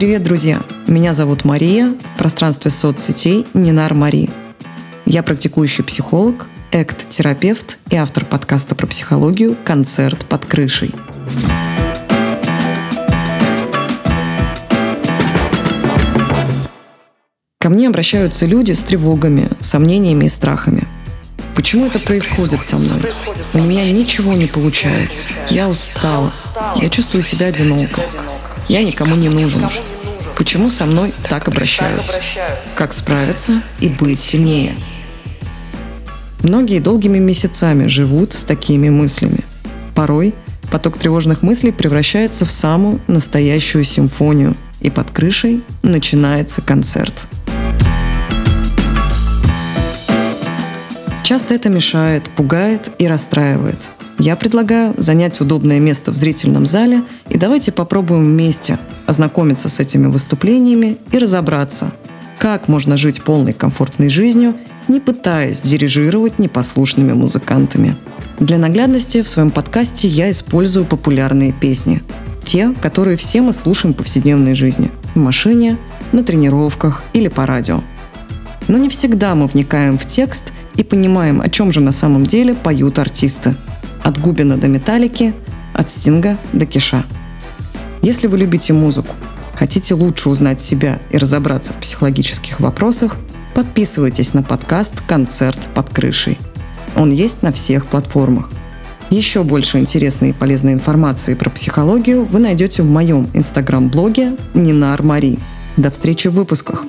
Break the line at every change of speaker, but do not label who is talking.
Привет, друзья! Меня зовут Мария, в пространстве соцсетей Нинар Мари. Я практикующий психолог, экт-терапевт и автор подкаста про психологию «Концерт под крышей». Ко мне обращаются люди с тревогами, сомнениями и страхами. Почему это происходит со мной? У меня ничего не получается. Я устала. Я чувствую себя одиноко. Я никому не нужен. Почему со мной так обращаются? Как справиться и быть сильнее? Многие долгими месяцами живут с такими мыслями. Порой поток тревожных мыслей превращается в самую настоящую симфонию, и под крышей начинается концерт. Часто это мешает, пугает и расстраивает – я предлагаю занять удобное место в зрительном зале и давайте попробуем вместе ознакомиться с этими выступлениями и разобраться, как можно жить полной комфортной жизнью, не пытаясь дирижировать непослушными музыкантами. Для наглядности в своем подкасте я использую популярные песни. Те, которые все мы слушаем в повседневной жизни. В машине, на тренировках или по радио. Но не всегда мы вникаем в текст и понимаем, о чем же на самом деле поют артисты – от Губина до Металлики, от Стинга до Киша. Если вы любите музыку, хотите лучше узнать себя и разобраться в психологических вопросах, подписывайтесь на подкаст «Концерт под крышей». Он есть на всех платформах. Еще больше интересной и полезной информации про психологию вы найдете в моем инстаграм-блоге Нинар Мари. До встречи в выпусках!